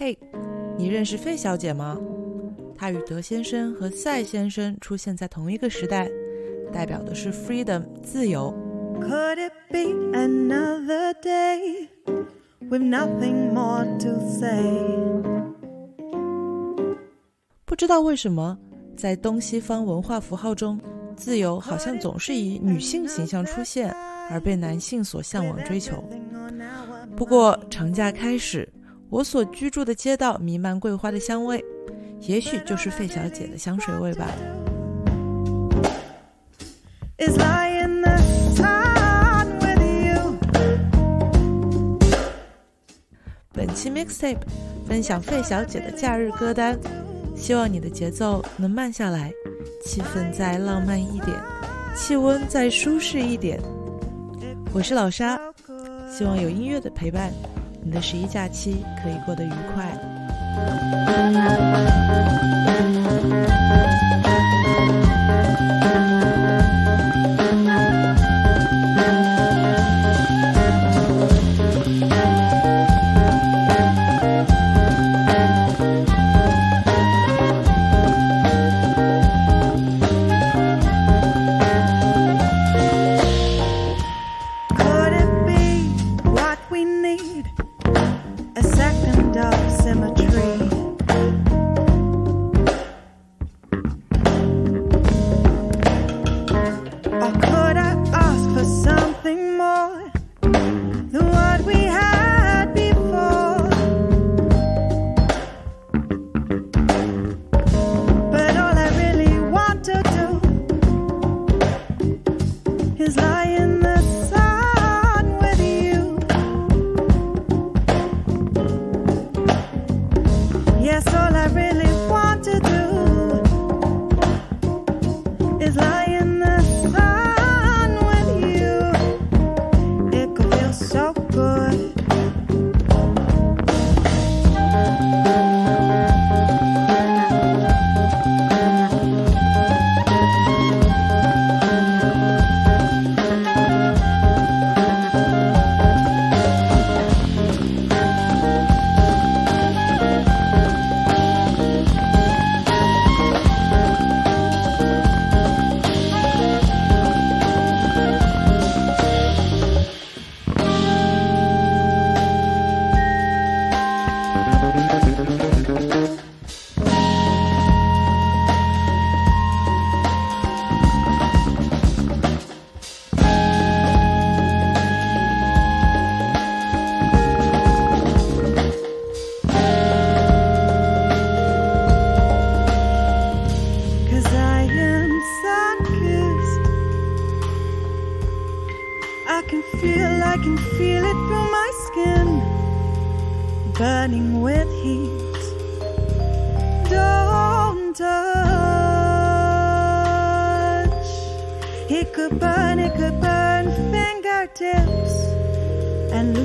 嘿，你认识费小姐吗？她与德先生和赛先生出现在同一个时代，代表的是 freedom 自由。Could it be another day with nothing more to say? 不知道为什么，在东西方文化符号中，自由好像总是以女性形象出现，而被男性所向往追求。不过长假开始，我所居住的街道弥漫桂花的香味，也许就是费小姐的香水味吧。本期 mixtape 分享费小姐的假日歌单，希望你的节奏能慢下来，气氛再浪漫一点，气温再舒适一点。我是老沙，希望有音乐的陪伴，你的十一假期可以过得愉快。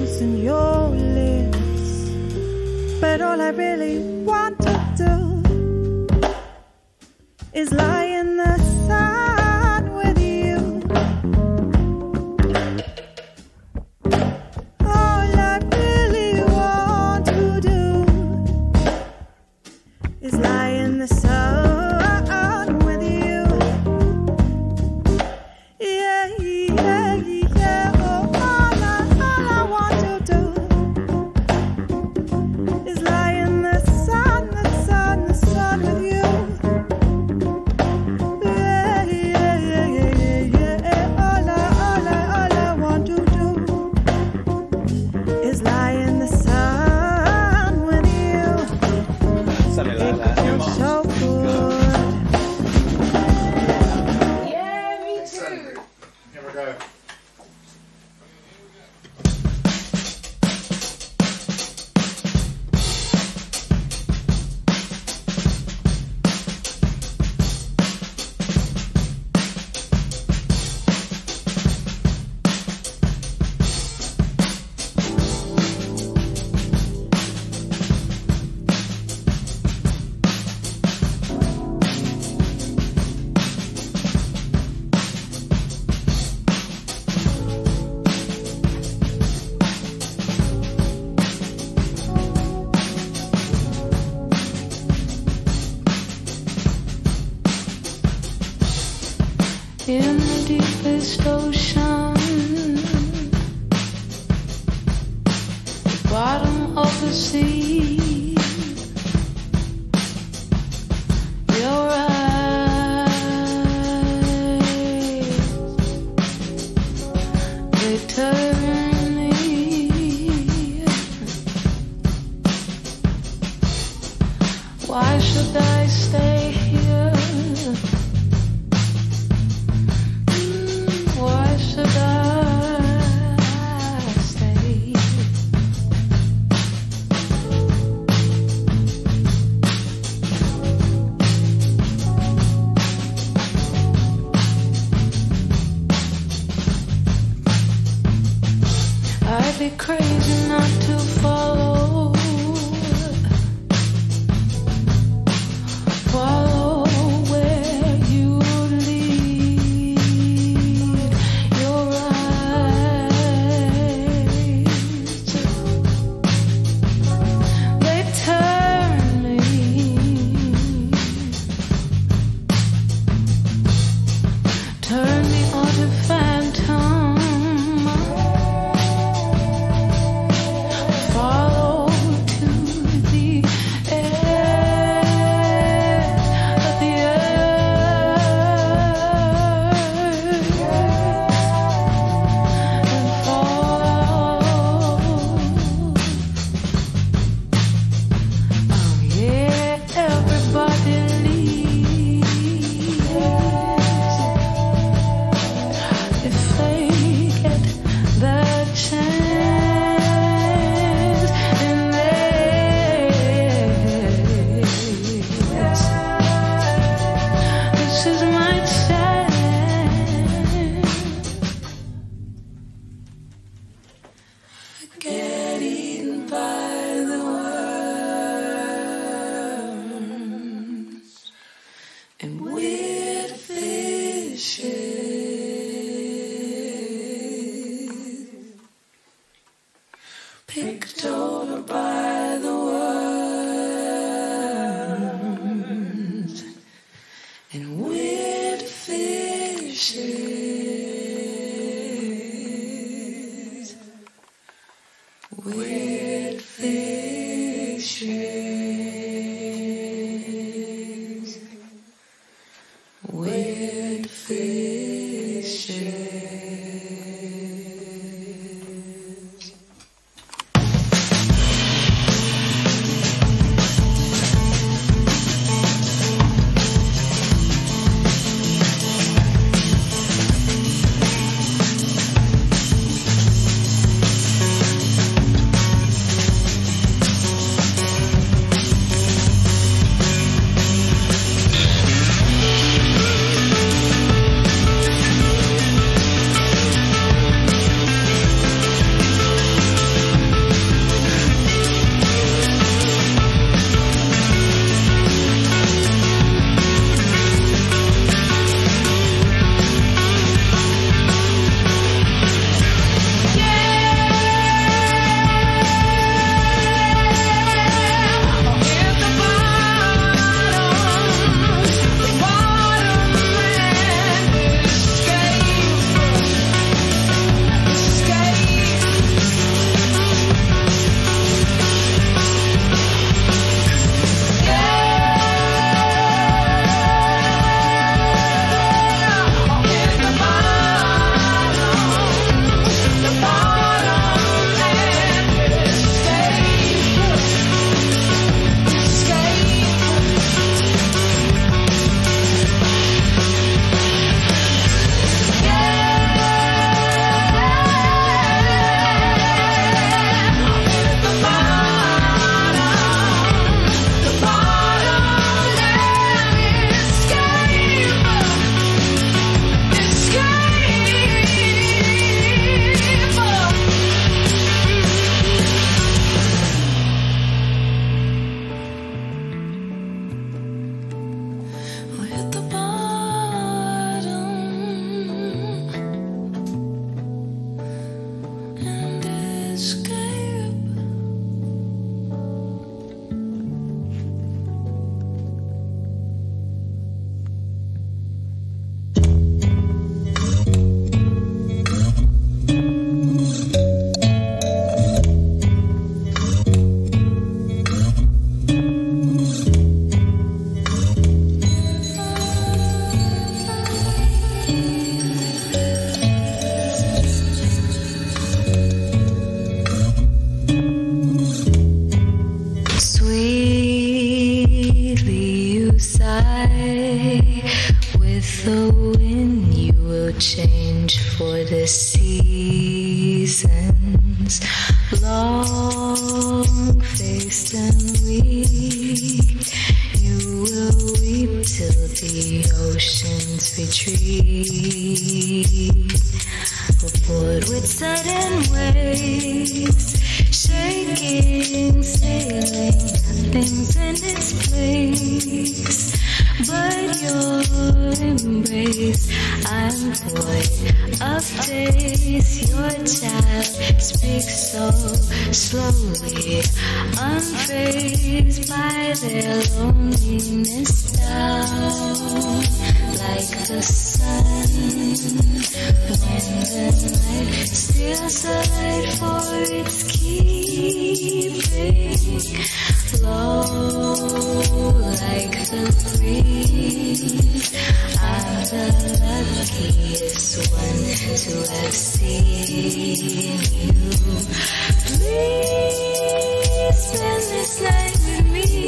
And loosen your lips. But all I really want to do is lie deepest ocean, the bottom of the sea. Exchange for the seasons, long faced and weak. You will weep till the oceans retreat. Aboard with sudden waves, shaking, sailing, nothing's in its place. But your embrace, I'm void of face. Your child speaks so slowly, unfazed by their loneliness down like the sun. When the night steals the light for its keeping, low like the breeze. I'm the luckiest one to have seen you. Please spend this night with me.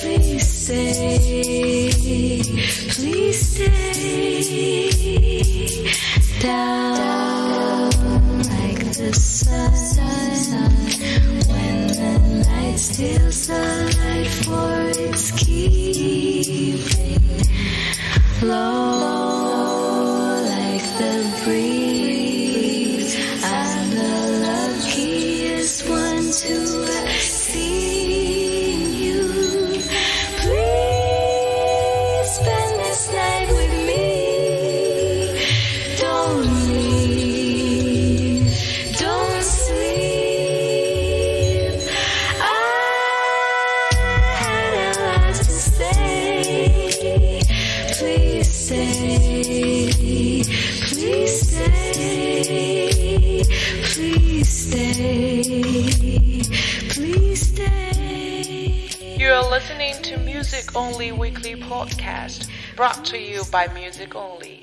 Please stay, please stay Only Weekly Podcast, brought to you by Music Only.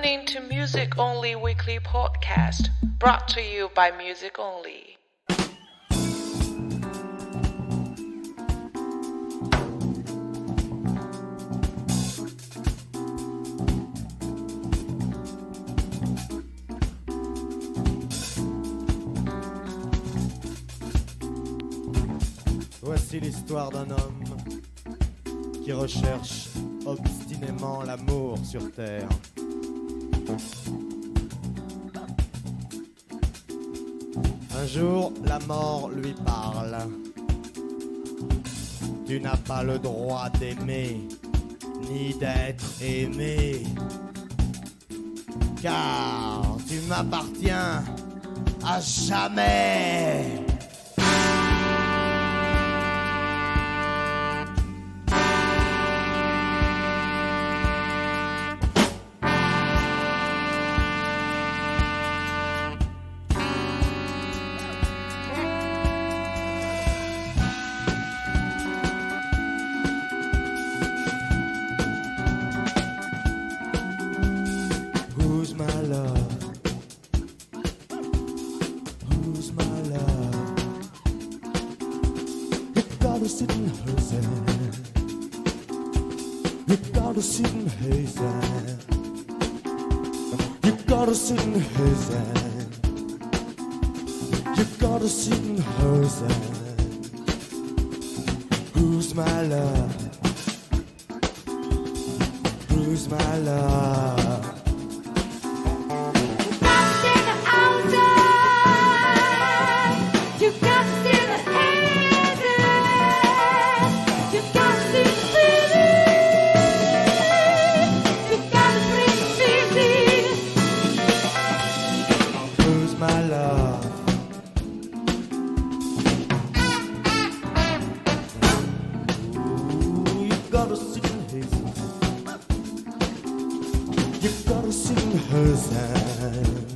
listening to Music Only Weekly Podcast, brought to you by Music Only. Voici l'histoire d'un homme qui recherche obstinément l'amour sur Terre. Un jour, la mort lui parle. Tu n'as pas le droit d'aimer, ni d'être aimé. Car tu m'appartiens à jamais. Sing her eyes.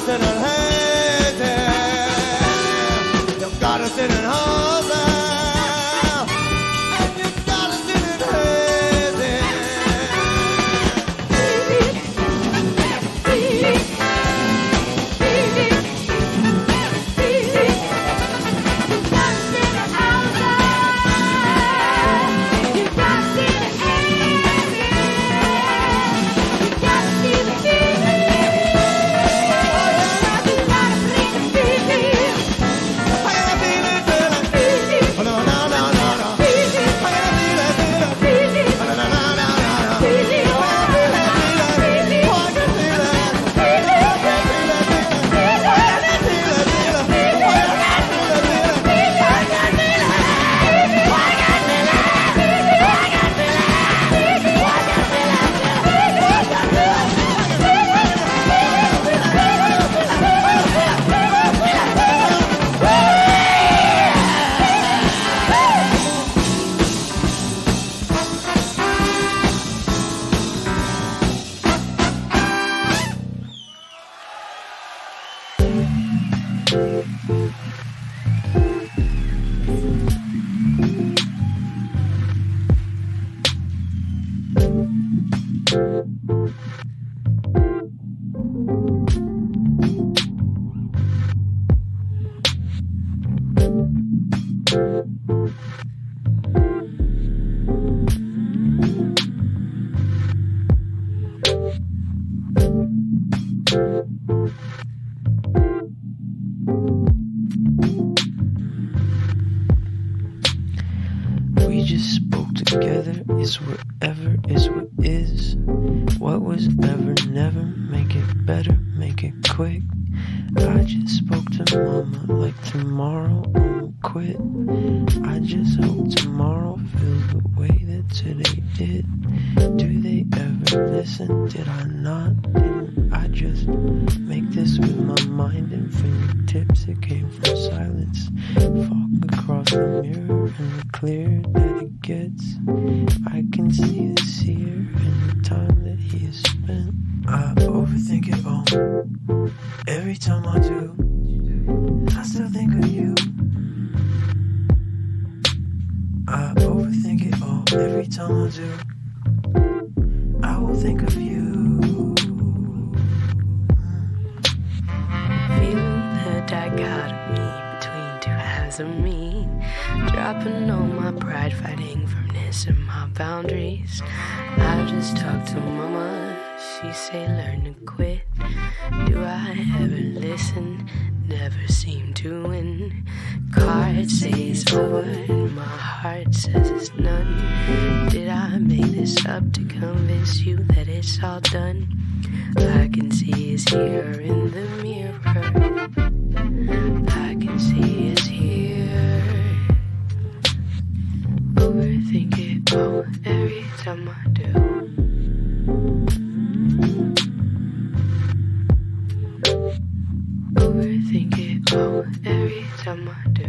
será every time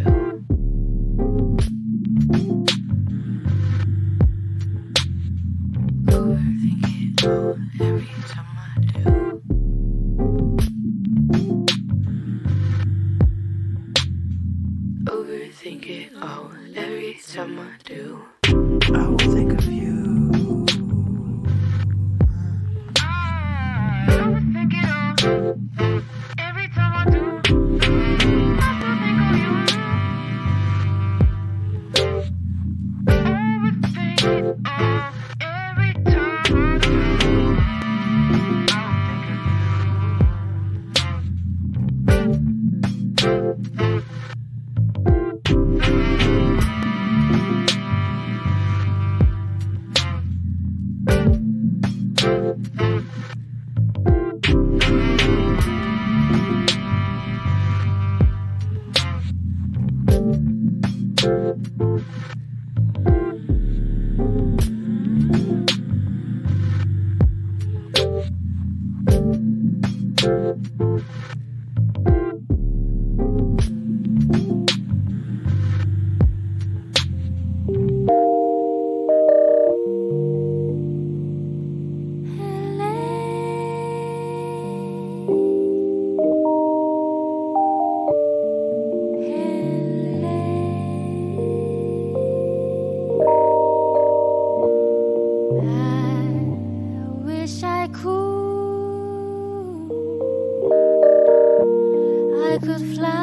could fly.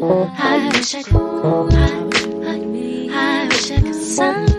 I wish I could. I, I, I wish I could sunrise.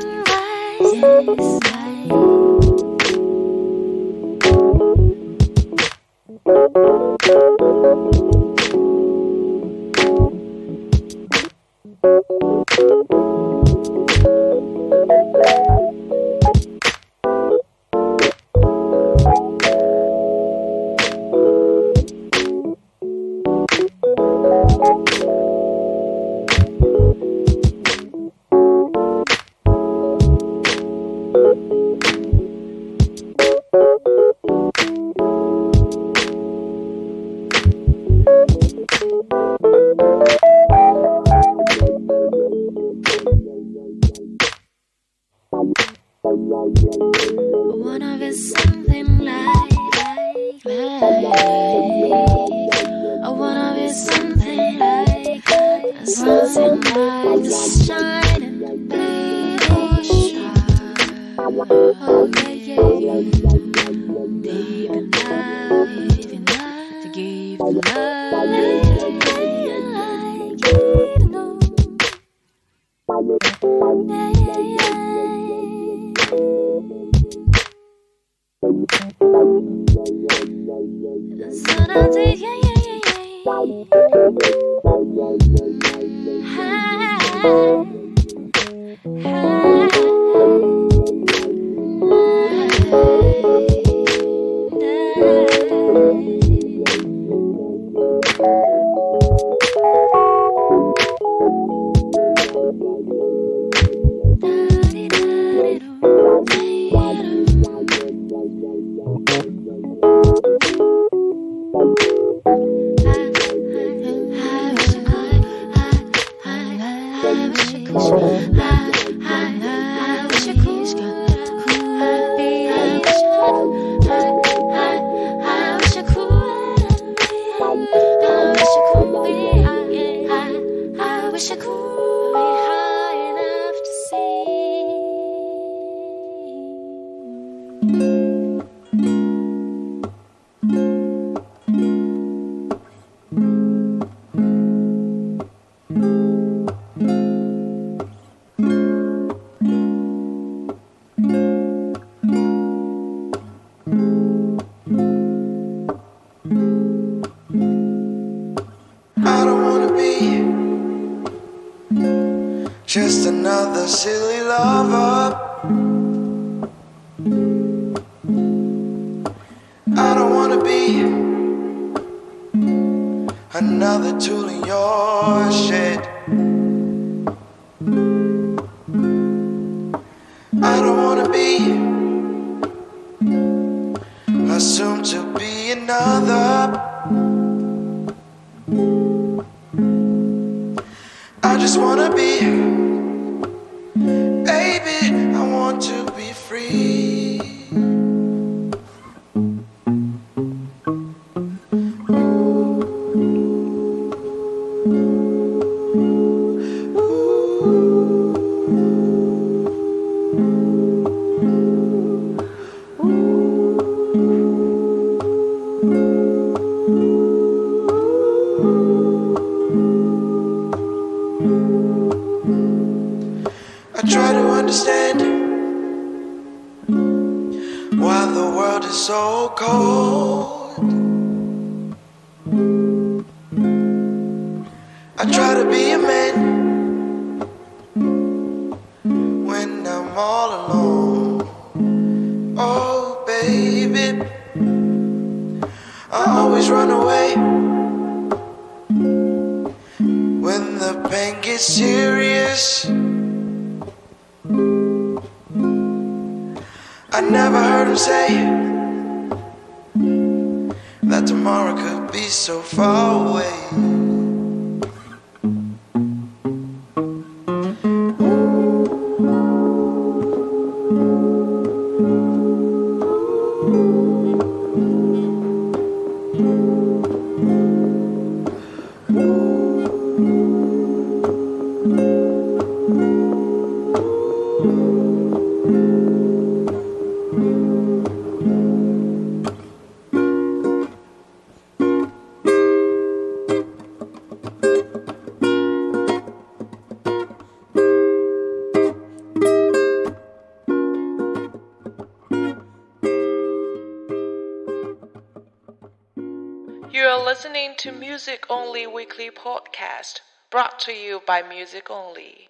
To you by Music Only.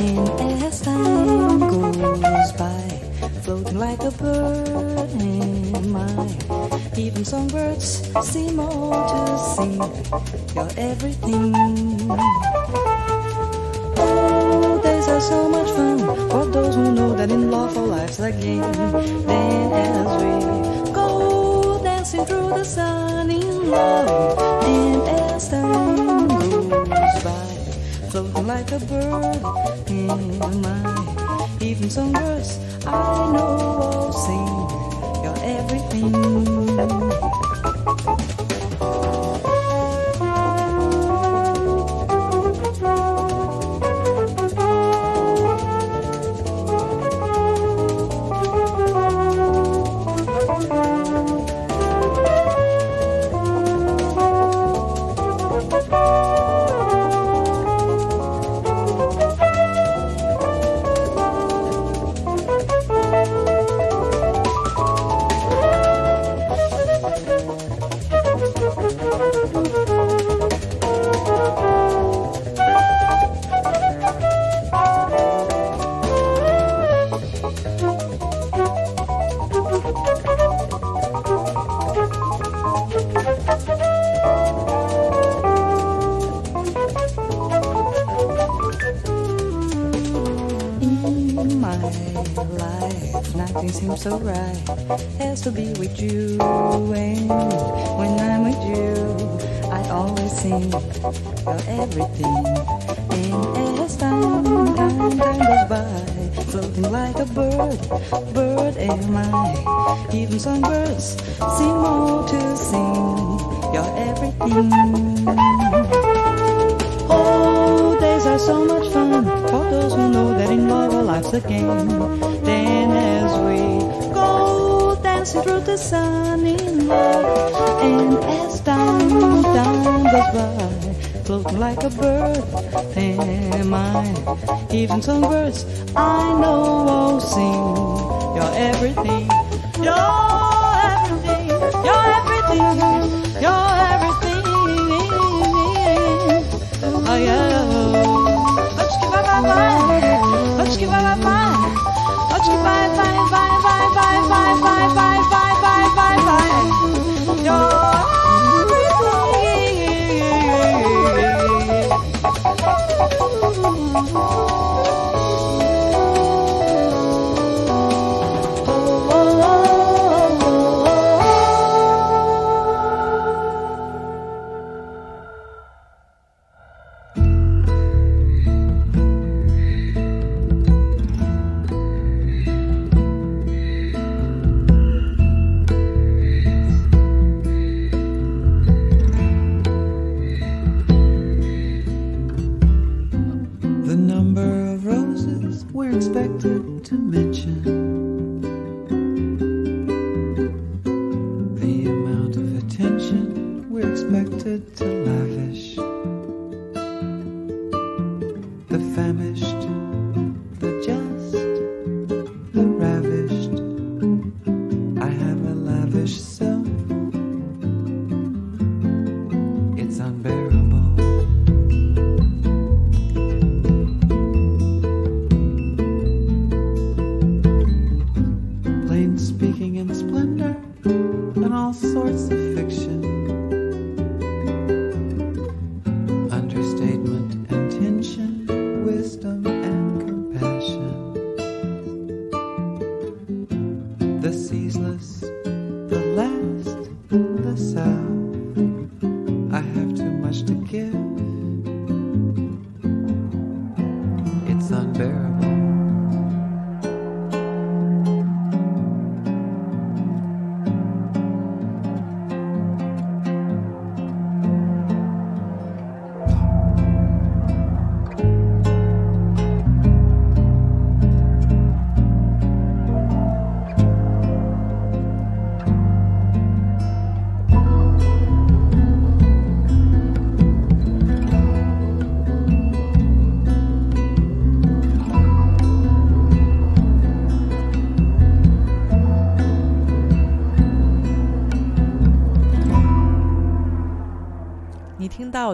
And as time goes by, floating like a bird, and my even songbirds seem all to sing. You're everything. Oh, days are so much fun for those who know that in love for life's a game. Then as we go dancing through the sun in love, and as time goes by, floating like a bird in my even songbirds I know will sing. Floating like a bird, bird am I. Even songbirds seem more to sing. You're everything. Oh, days are so much fun for those who know that in love our life's a game. Then as we go dancing through the sun in love, and as time, time goes by, floating like a bird, am I? Even some birds I know won't sing. You're everything. You're everything. You're everything. You're everything. Oh yeah. Let's give up our mind. Let's give up our mind. Let's give bye bye bye bye bye bye bye bye bye bye bye bye. Oh.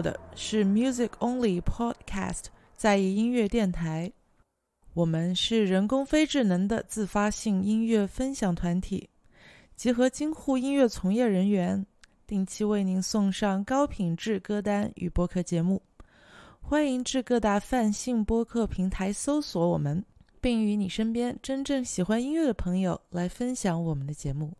的是 Music Only Podcast 在意音乐电台。我们是人工非智能的自发性音乐分享团体，集合京沪音乐从业人员，定期为您送上高品质歌单与播客节目。欢迎至各大泛性播客平台搜索我们，并与你身边真正喜欢音乐的朋友来分享我们的节目。